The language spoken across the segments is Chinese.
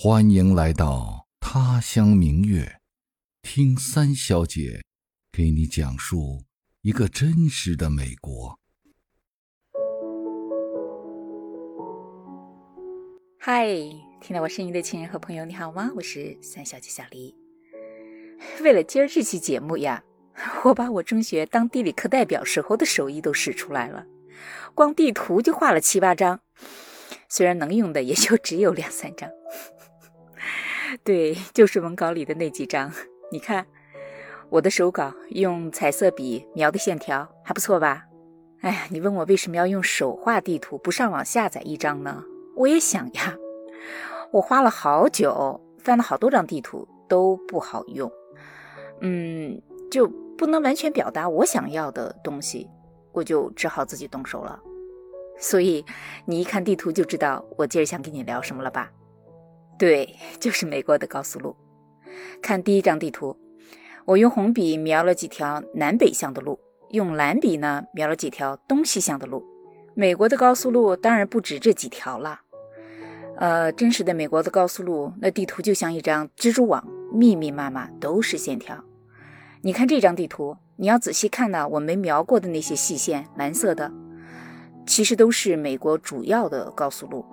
欢迎来到他乡明月，听三小姐给你讲述一个真实的美国。嗨，听到我声音的亲人和朋友，你好吗？我是三小姐小黎。为了今儿这期节目呀，我把我中学当地理课代表时候的手艺都使出来了，光地图就画了七八张，虽然能用的也就只有两三张。对，就是文稿里的那几张。你看，我的手稿用彩色笔描的线条还不错吧？哎呀，你问我为什么要用手画地图，不上网下载一张呢？我也想呀，我花了好久，翻了好多张地图都不好用，嗯，就不能完全表达我想要的东西，我就只好自己动手了。所以你一看地图就知道我今儿想跟你聊什么了吧？对，就是美国的高速路。看第一张地图，我用红笔描了几条南北向的路，用蓝笔呢描了几条东西向的路。美国的高速路当然不止这几条了。呃，真实的美国的高速路，那地图就像一张蜘蛛网，密密麻麻都是线条。你看这张地图，你要仔细看呢，我没描过的那些细线，蓝色的，其实都是美国主要的高速路。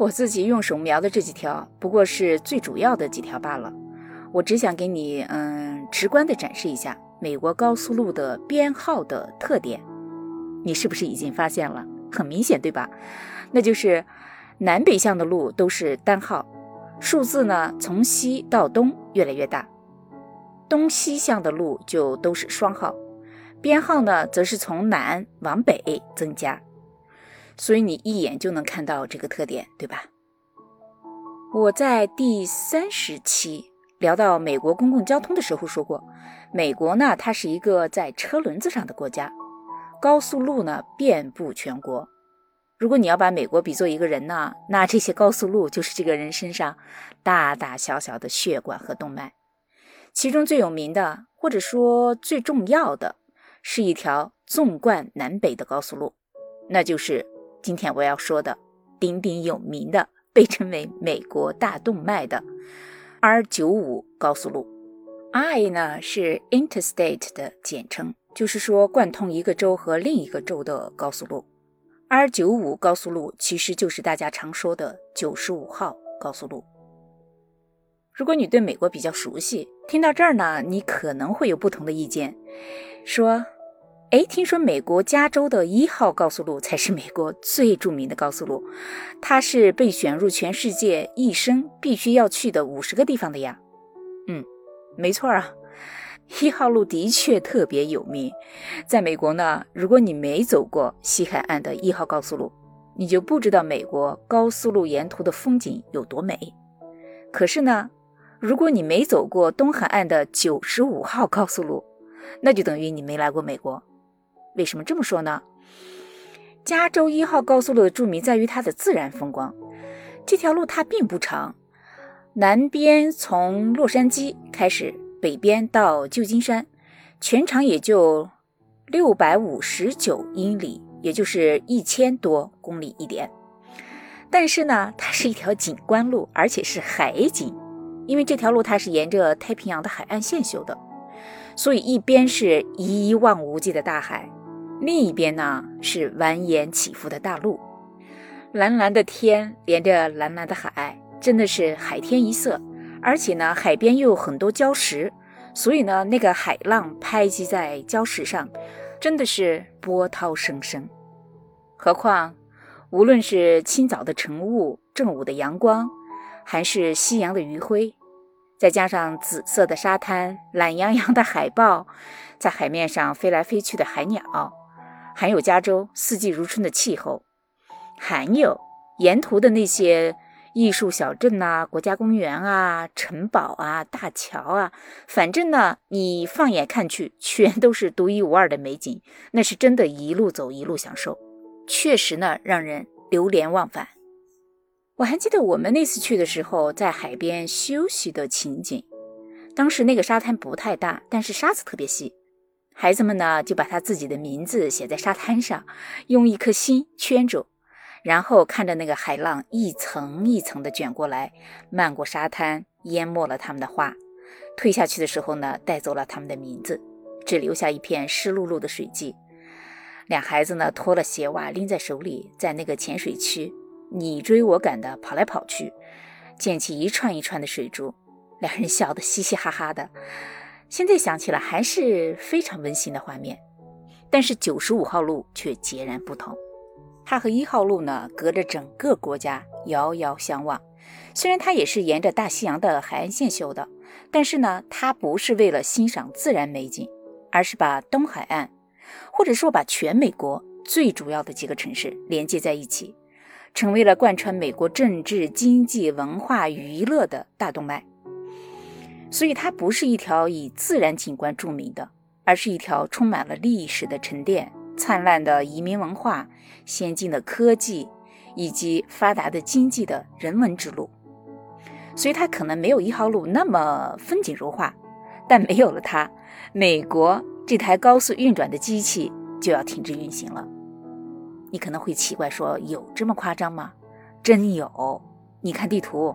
我自己用手描的这几条，不过是最主要的几条罢了。我只想给你，嗯，直观的展示一下美国高速路的编号的特点。你是不是已经发现了？很明显，对吧？那就是南北向的路都是单号，数字呢从西到东越来越大；东西向的路就都是双号，编号呢则是从南往北增加。所以你一眼就能看到这个特点，对吧？我在第三十期聊到美国公共交通的时候说过，美国呢，它是一个在车轮子上的国家，高速路呢遍布全国。如果你要把美国比作一个人呢，那这些高速路就是这个人身上大大小小的血管和动脉。其中最有名的，或者说最重要的，是一条纵贯南北的高速路，那就是。今天我要说的鼎鼎有名的，被称为美国大动脉的 R 九五高速路，I 呢是 Interstate 的简称，就是说贯通一个州和另一个州的高速路。R 九五高速路其实就是大家常说的九十五号高速路。如果你对美国比较熟悉，听到这儿呢，你可能会有不同的意见，说。哎，听说美国加州的一号高速路才是美国最著名的高速路，它是被选入全世界一生必须要去的五十个地方的呀。嗯，没错啊，一号路的确特别有名。在美国呢，如果你没走过西海岸的一号高速路，你就不知道美国高速路沿途的风景有多美。可是呢，如果你没走过东海岸的九十五号高速路，那就等于你没来过美国。为什么这么说呢？加州一号高速路的著名在于它的自然风光。这条路它并不长，南边从洛杉矶开始，北边到旧金山，全长也就六百五十九英里，也就是一千多公里一点。但是呢，它是一条景观路，而且是海景，因为这条路它是沿着太平洋的海岸线修的，所以一边是一望无际的大海。另一边呢是蜿蜒起伏的大陆，蓝蓝的天连着蓝蓝的海，真的是海天一色。而且呢，海边又有很多礁石，所以呢，那个海浪拍击在礁石上，真的是波涛声声。何况，无论是清早的晨雾、正午的阳光，还是夕阳的余晖，再加上紫色的沙滩、懒洋洋的海豹，在海面上飞来飞去的海鸟。还有加州四季如春的气候，还有沿途的那些艺术小镇呐、国家公园啊、城堡啊、大桥啊，反正呢，你放眼看去，全都是独一无二的美景。那是真的，一路走一路享受，确实呢，让人流连忘返。我还记得我们那次去的时候，在海边休息的情景。当时那个沙滩不太大，但是沙子特别细。孩子们呢，就把他自己的名字写在沙滩上，用一颗心圈住，然后看着那个海浪一层一层的卷过来，漫过沙滩，淹没了他们的画。退下去的时候呢，带走了他们的名字，只留下一片湿漉漉的水迹。俩孩子呢，脱了鞋袜拎在手里，在那个浅水区你追我赶的跑来跑去，溅起一串一串的水珠，两人笑得嘻嘻哈哈的。现在想起来还是非常温馨的画面。但是九十五号路却截然不同。它和一号路呢，隔着整个国家遥遥相望。虽然它也是沿着大西洋的海岸线修的，但是呢，它不是为了欣赏自然美景，而是把东海岸，或者说把全美国最主要的几个城市连接在一起，成为了贯穿美国政治、经济、文化、娱乐的大动脉。所以，它不是一条以自然景观著名的，而是一条充满了历史的沉淀。灿烂的移民文化、先进的科技以及发达的经济的人文之路，所以它可能没有一号路那么风景如画，但没有了它，美国这台高速运转的机器就要停止运行了。你可能会奇怪说，有这么夸张吗？真有！你看地图，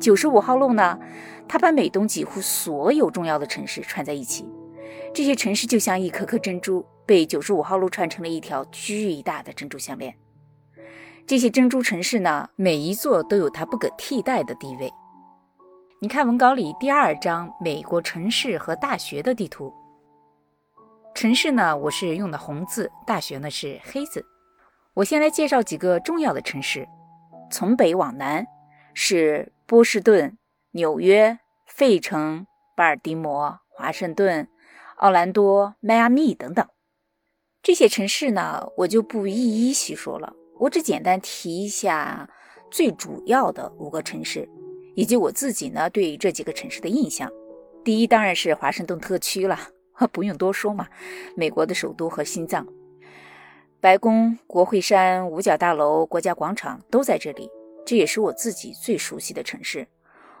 九十五号路呢，它把美东几乎所有重要的城市串在一起。这些城市就像一颗颗珍珠，被九十五号路串成了一条巨大的珍珠项链。这些珍珠城市呢，每一座都有它不可替代的地位。你看文稿里第二张美国城市和大学的地图。城市呢，我是用的红字；大学呢是黑字。我先来介绍几个重要的城市。从北往南是波士顿、纽约、费城、巴尔的摩、华盛顿。奥兰多、迈阿密等等这些城市呢，我就不一一细说了。我只简单提一下最主要的五个城市，以及我自己呢对这几个城市的印象。第一当然是华盛顿特区了，不用多说嘛，美国的首都和心脏。白宫、国会山、五角大楼、国家广场都在这里，这也是我自己最熟悉的城市。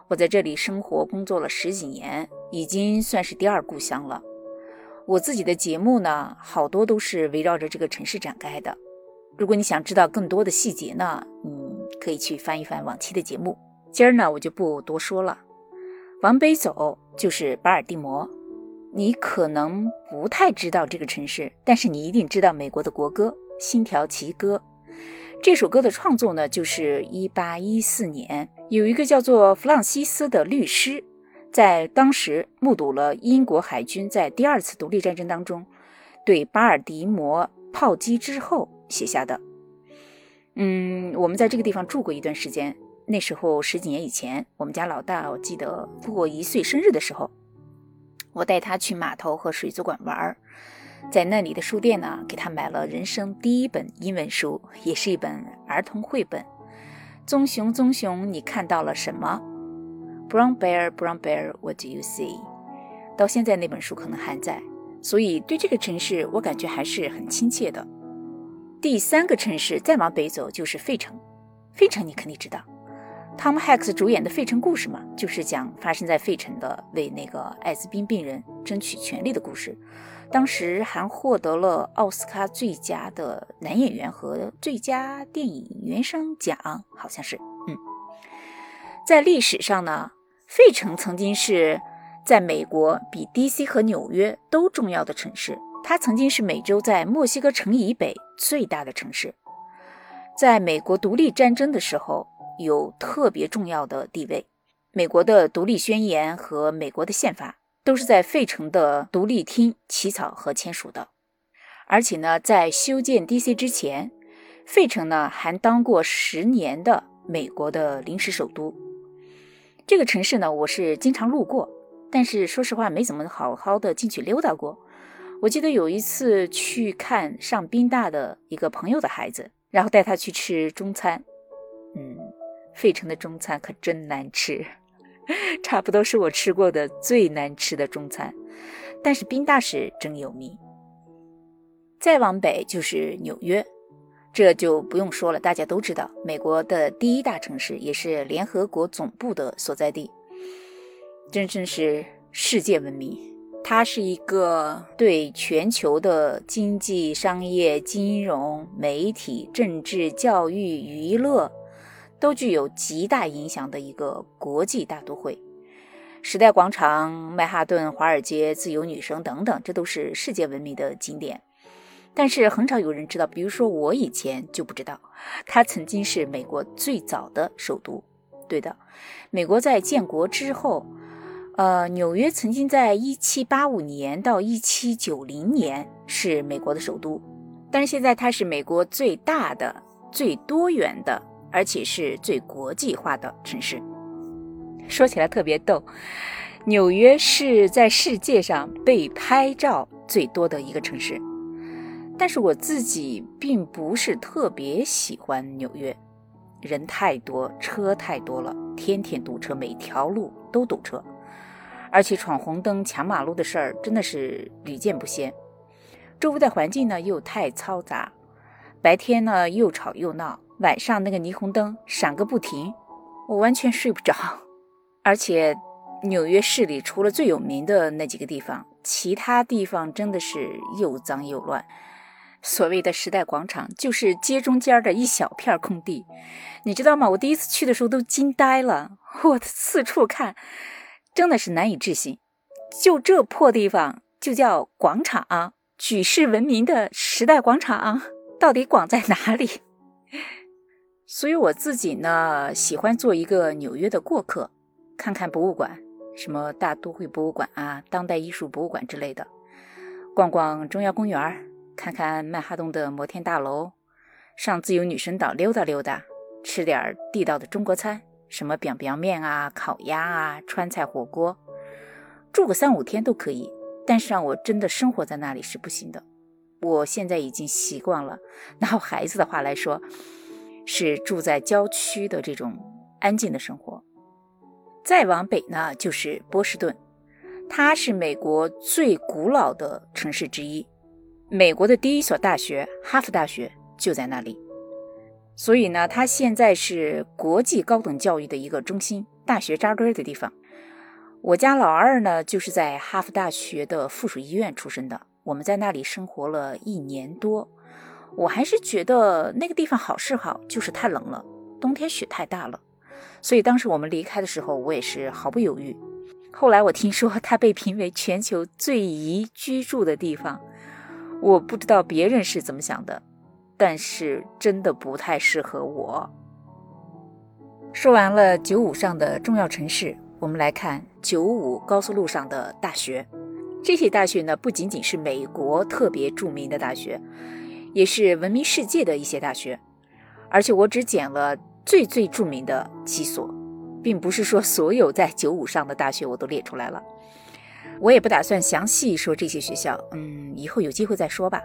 我在这里生活工作了十几年，已经算是第二故乡了。我自己的节目呢，好多都是围绕着这个城市展开的。如果你想知道更多的细节呢，嗯，可以去翻一翻往期的节目。今儿呢，我就不多说了。往北走就是巴尔的摩，你可能不太知道这个城市，但是你一定知道美国的国歌《星条旗歌》。这首歌的创作呢，就是1814年，有一个叫做弗朗西斯的律师。在当时目睹了英国海军在第二次独立战争当中对巴尔的摩炮击之后写下的。嗯，我们在这个地方住过一段时间。那时候十几年以前，我们家老大我记得过一岁生日的时候，我带他去码头和水族馆玩，在那里的书店呢，给他买了人生第一本英文书，也是一本儿童绘本。棕熊，棕熊，你看到了什么？Brown bear, brown bear, what do you see？到现在那本书可能还在，所以对这个城市我感觉还是很亲切的。第三个城市再往北走就是费城，费城你肯定知道，Tom Hanks 主演的《费城故事》嘛，就是讲发生在费城的为那个艾滋病病人争取权利的故事。当时还获得了奥斯卡最佳的男演员和最佳电影原声奖，好像是，嗯，在历史上呢。费城曾经是在美国比 D.C. 和纽约都重要的城市，它曾经是美洲在墨西哥城以北最大的城市，在美国独立战争的时候有特别重要的地位。美国的独立宣言和美国的宪法都是在费城的独立厅起草和签署的。而且呢，在修建 D.C. 之前，费城呢还当过十年的美国的临时首都。这个城市呢，我是经常路过，但是说实话，没怎么好好的进去溜达过。我记得有一次去看上宾大的一个朋友的孩子，然后带他去吃中餐。嗯，费城的中餐可真难吃，差不多是我吃过的最难吃的中餐。但是宾大使真有名。再往北就是纽约。这就不用说了，大家都知道，美国的第一大城市，也是联合国总部的所在地，真正是世界闻名。它是一个对全球的经济、商业、金融、媒体、政治、教育、娱乐都具有极大影响的一个国际大都会。时代广场、曼哈顿、华尔街、自由女神等等，这都是世界闻名的景点。但是很少有人知道，比如说我以前就不知道，它曾经是美国最早的首都。对的，美国在建国之后，呃，纽约曾经在1785年到1790年是美国的首都，但是现在它是美国最大的、最多元的，而且是最国际化的城市。说起来特别逗，纽约是在世界上被拍照最多的一个城市。但是我自己并不是特别喜欢纽约，人太多，车太多了，天天堵车，每条路都堵车，而且闯红灯、抢马路的事儿真的是屡见不鲜。周围的环境呢又太嘈杂，白天呢又吵又闹，晚上那个霓虹灯闪个不停，我完全睡不着。而且纽约市里除了最有名的那几个地方，其他地方真的是又脏又乱。所谓的时代广场就是街中间的一小片空地，你知道吗？我第一次去的时候都惊呆了，我四处看，真的是难以置信。就这破地方就叫广场？举世闻名的时代广场到底广在哪里？所以我自己呢，喜欢做一个纽约的过客，看看博物馆，什么大都会博物馆啊、当代艺术博物馆之类的，逛逛中央公园看看曼哈顿的摩天大楼，上自由女神岛溜达溜达，吃点地道的中国餐，什么 biang biang 面啊、烤鸭啊、川菜火锅，住个三五天都可以。但是让我真的生活在那里是不行的。我现在已经习惯了，拿我孩子的话来说，是住在郊区的这种安静的生活。再往北呢，就是波士顿，它是美国最古老的城市之一。美国的第一所大学哈佛大学就在那里，所以呢，它现在是国际高等教育的一个中心，大学扎根的地方。我家老二呢，就是在哈佛大学的附属医院出生的，我们在那里生活了一年多。我还是觉得那个地方好是好，就是太冷了，冬天雪太大了。所以当时我们离开的时候，我也是毫不犹豫。后来我听说它被评为全球最宜居住的地方。我不知道别人是怎么想的，但是真的不太适合我。说完了九五上的重要城市，我们来看九五高速路上的大学。这些大学呢，不仅仅是美国特别著名的大学，也是闻名世界的一些大学。而且我只捡了最最著名的几所，并不是说所有在九五上的大学我都列出来了。我也不打算详细说这些学校，嗯，以后有机会再说吧。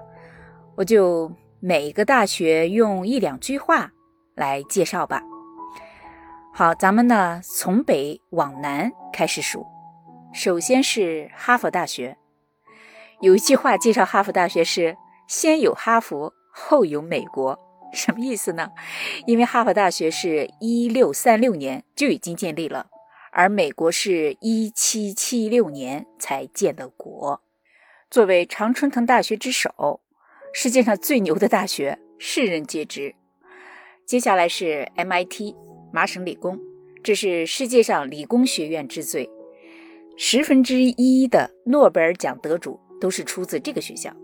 我就每一个大学用一两句话来介绍吧。好，咱们呢从北往南开始数。首先是哈佛大学，有一句话介绍哈佛大学是“先有哈佛，后有美国”，什么意思呢？因为哈佛大学是一六三六年就已经建立了。而美国是一七七六年才建的国，作为常春藤大学之首，世界上最牛的大学，世人皆知。接下来是 MIT 麻省理工，这是世界上理工学院之最，十分之一的诺贝尔奖得主都是出自这个学校。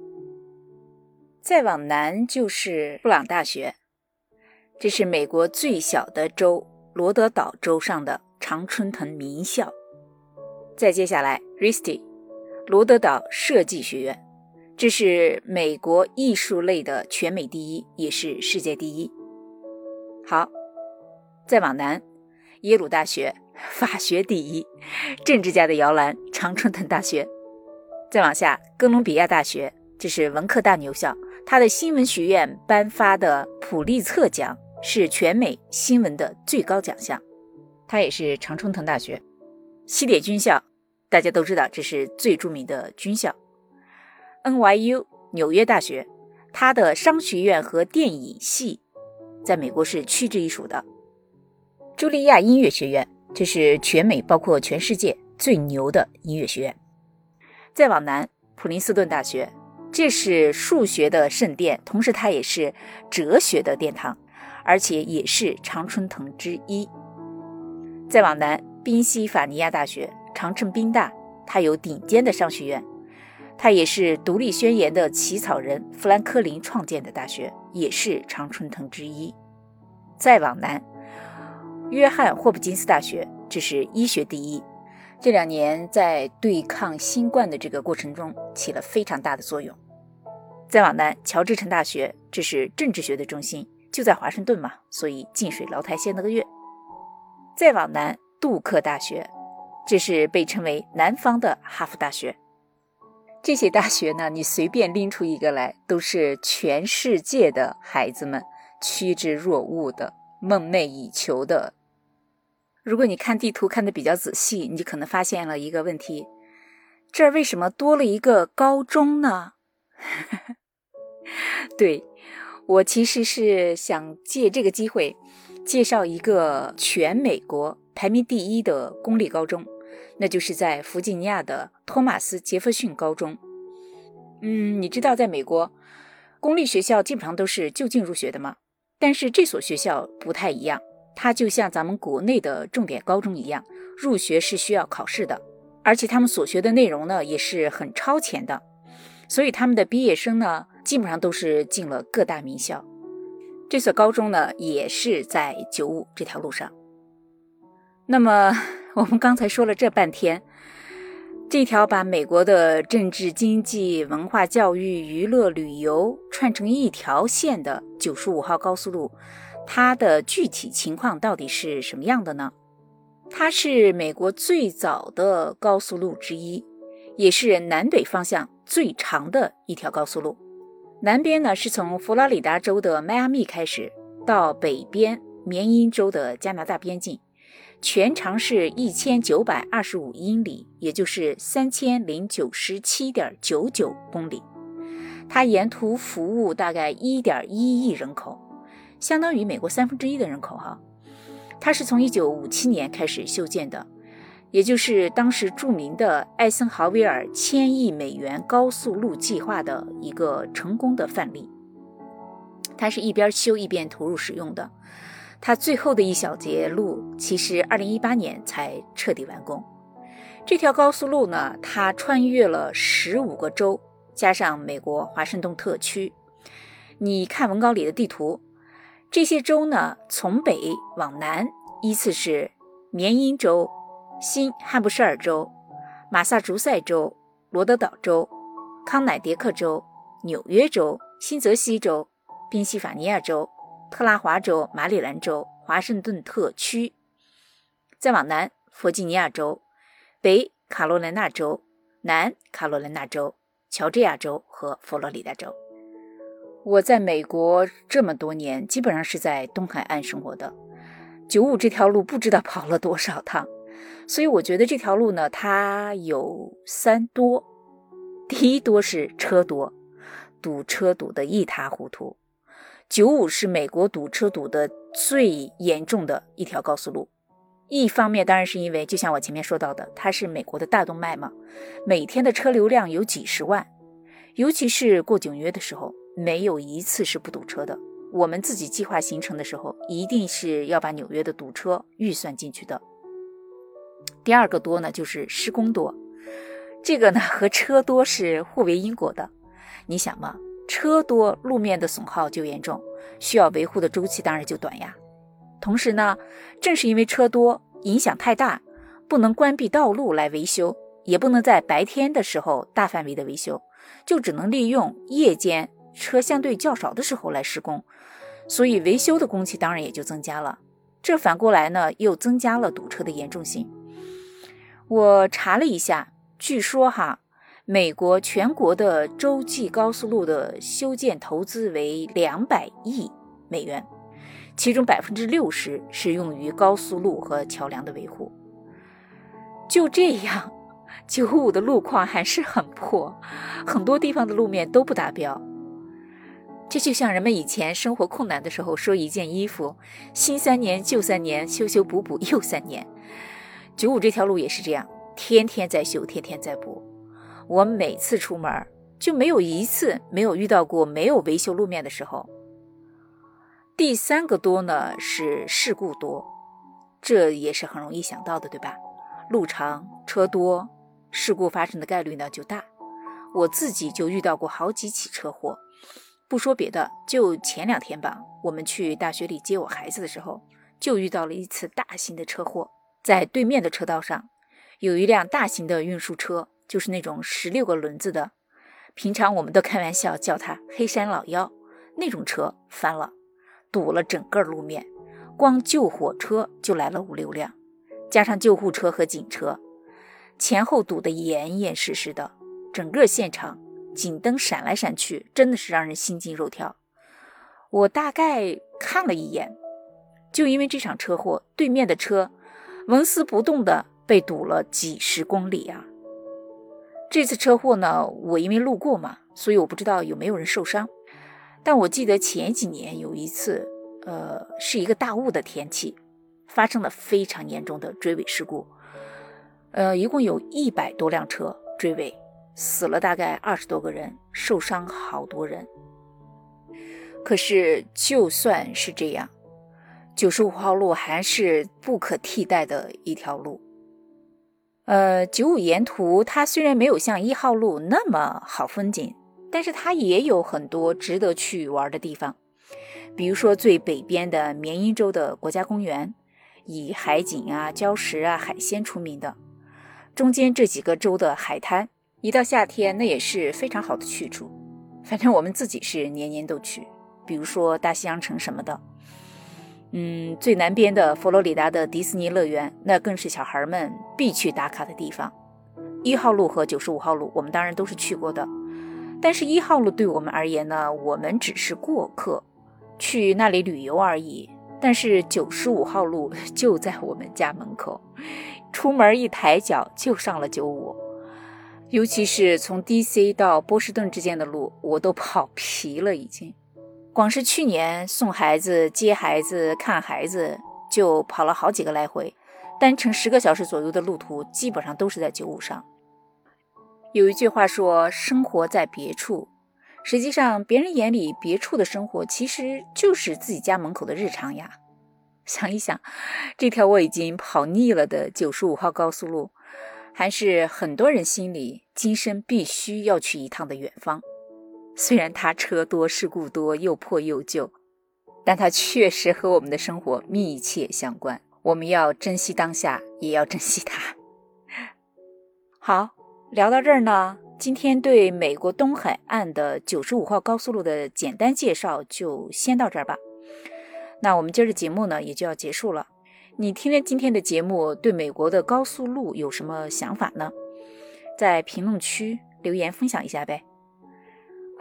再往南就是布朗大学，这是美国最小的州罗德岛州上的。常春藤名校，再接下来，RISD，罗德岛设计学院，这是美国艺术类的全美第一，也是世界第一。好，再往南，耶鲁大学法学第一，政治家的摇篮，常春藤大学。再往下，哥伦比亚大学，这是文科大牛校，他的新闻学院颁发的普利策奖是全美新闻的最高奖项。他也是常春藤大学，西点军校，大家都知道这是最著名的军校。NYU 纽约大学，它的商学院和电影系在美国是屈指一数的。茱莉亚音乐学院，这是全美包括全世界最牛的音乐学院。再往南，普林斯顿大学，这是数学的圣殿，同时它也是哲学的殿堂，而且也是常春藤之一。再往南，宾夕法尼亚大学，常称宾大，它有顶尖的商学院，它也是独立宣言的起草人富兰克林创建的大学，也是常春藤之一。再往南，约翰霍普金斯大学，这是医学第一。这两年在对抗新冠的这个过程中起了非常大的作用。再往南，乔治城大学，这是政治学的中心，就在华盛顿嘛，所以近水楼台先得月。再往南，杜克大学，这是被称为南方的哈佛大学。这些大学呢，你随便拎出一个来，都是全世界的孩子们趋之若鹜的、梦寐以求的。如果你看地图看的比较仔细，你就可能发现了一个问题：这儿为什么多了一个高中呢？对我其实是想借这个机会介绍一个全美国排名第一的公立高中，那就是在弗吉尼亚的托马斯杰弗逊高中。嗯，你知道在美国公立学校基本上都是就近入学的吗？但是这所学校不太一样。它就像咱们国内的重点高中一样，入学是需要考试的，而且他们所学的内容呢也是很超前的，所以他们的毕业生呢基本上都是进了各大名校。这所高中呢也是在九五这条路上。那么 我们刚才说了这半天，这条把美国的政治、经济、文化、教育、娱乐、旅游串成一条线的九十五号高速路。它的具体情况到底是什么样的呢？它是美国最早的高速路之一，也是南北方向最长的一条高速路。南边呢是从佛罗里达州的迈阿密开始，到北边缅因州的加拿大边境，全长是一千九百二十五英里，也就是三千零九十七点九九公里。它沿途服务大概一点一亿人口。相当于美国三分之一的人口哈，它是从一九五七年开始修建的，也就是当时著名的艾森豪威尔千亿美元高速路计划的一个成功的范例。它是一边修一边投入使用的，它最后的一小节路其实二零一八年才彻底完工。这条高速路呢，它穿越了十五个州，加上美国华盛顿特区。你看文稿里的地图。这些州呢，从北往南依次是缅因州、新汉布什尔州、马萨诸塞州、罗德岛州、康乃狄克州、纽约州、新泽西州、宾夕法尼亚州、特拉华州、马里兰州、华盛顿特区。再往南，弗吉尼亚州、北卡罗来纳州、南卡罗来纳州、乔治亚州和佛罗里达州。我在美国这么多年，基本上是在东海岸生活的。九五这条路不知道跑了多少趟，所以我觉得这条路呢，它有三多。第一多是车多，堵车堵得一塌糊涂。九五是美国堵车堵得最严重的一条高速路。一方面当然是因为，就像我前面说到的，它是美国的大动脉嘛，每天的车流量有几十万，尤其是过纽约的时候。没有一次是不堵车的。我们自己计划行程的时候，一定是要把纽约的堵车预算进去的。第二个多呢，就是施工多，这个呢和车多是互为因果的。你想嘛，车多，路面的损耗就严重，需要维护的周期当然就短呀。同时呢，正是因为车多，影响太大，不能关闭道路来维修，也不能在白天的时候大范围的维修，就只能利用夜间。车相对较少的时候来施工，所以维修的工期当然也就增加了。这反过来呢，又增加了堵车的严重性。我查了一下，据说哈，美国全国的洲际高速路的修建投资为两百亿美元，其中百分之六十是用于高速路和桥梁的维护。就这样，九五的路况还是很破，很多地方的路面都不达标。这就像人们以前生活困难的时候说一件衣服，新三年旧三年，修修补补又三年。九五这条路也是这样，天天在修，天天在补。我每次出门就没有一次没有遇到过没有维修路面的时候。第三个多呢是事故多，这也是很容易想到的，对吧？路长车多，事故发生的概率呢就大。我自己就遇到过好几起车祸。不说别的，就前两天吧，我们去大学里接我孩子的时候，就遇到了一次大型的车祸。在对面的车道上，有一辆大型的运输车，就是那种十六个轮子的，平常我们都开玩笑叫它“黑山老妖”那种车翻了，堵了整个路面，光救火车就来了五六辆，加上救护车和警车，前后堵得严严实实的，整个现场。警灯闪来闪去，真的是让人心惊肉跳。我大概看了一眼，就因为这场车祸，对面的车纹丝不动的被堵了几十公里啊！这次车祸呢，我因为路过嘛，所以我不知道有没有人受伤。但我记得前几年有一次，呃，是一个大雾的天气，发生了非常严重的追尾事故，呃，一共有一百多辆车追尾。死了大概二十多个人，受伤好多人。可是就算是这样，九十五号路还是不可替代的一条路。呃，九五沿途它虽然没有像一号路那么好风景，但是它也有很多值得去玩的地方。比如说最北边的缅因州的国家公园，以海景啊、礁石啊、海鲜出名的。中间这几个州的海滩。一到夏天，那也是非常好的去处。反正我们自己是年年都去，比如说大西洋城什么的。嗯，最南边的佛罗里达的迪士尼乐园，那更是小孩们必去打卡的地方。一号路和九十五号路，我们当然都是去过的。但是，一号路对我们而言呢，我们只是过客，去那里旅游而已。但是，九十五号路 就在我们家门口，出门一抬脚就上了九五。尤其是从 D.C. 到波士顿之间的路，我都跑皮了，已经。光是去年送孩子、接孩子、看孩子，就跑了好几个来回，单程十个小时左右的路途，基本上都是在九五上。有一句话说：“生活在别处”，实际上别人眼里别处的生活，其实就是自己家门口的日常呀。想一想，这条我已经跑腻了的九十五号高速路。还是很多人心里今生必须要去一趟的远方。虽然它车多、事故多、又破又旧，但它确实和我们的生活密切相关。我们要珍惜当下，也要珍惜它。好，聊到这儿呢，今天对美国东海岸的九十五号高速路的简单介绍就先到这儿吧。那我们今儿的节目呢，也就要结束了。你听了今天的节目，对美国的高速路有什么想法呢？在评论区留言分享一下呗。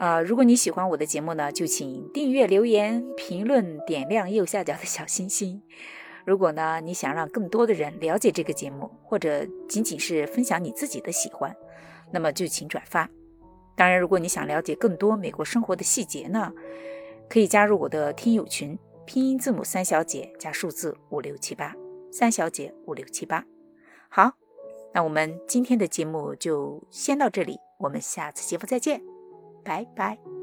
啊，如果你喜欢我的节目呢，就请订阅、留言、评论、点亮右下角的小心心。如果呢，你想让更多的人了解这个节目，或者仅仅是分享你自己的喜欢，那么就请转发。当然，如果你想了解更多美国生活的细节呢，可以加入我的听友群。拼音字母三小姐加数字五六七八，三小姐五六七八。好，那我们今天的节目就先到这里，我们下次节目再见，拜拜。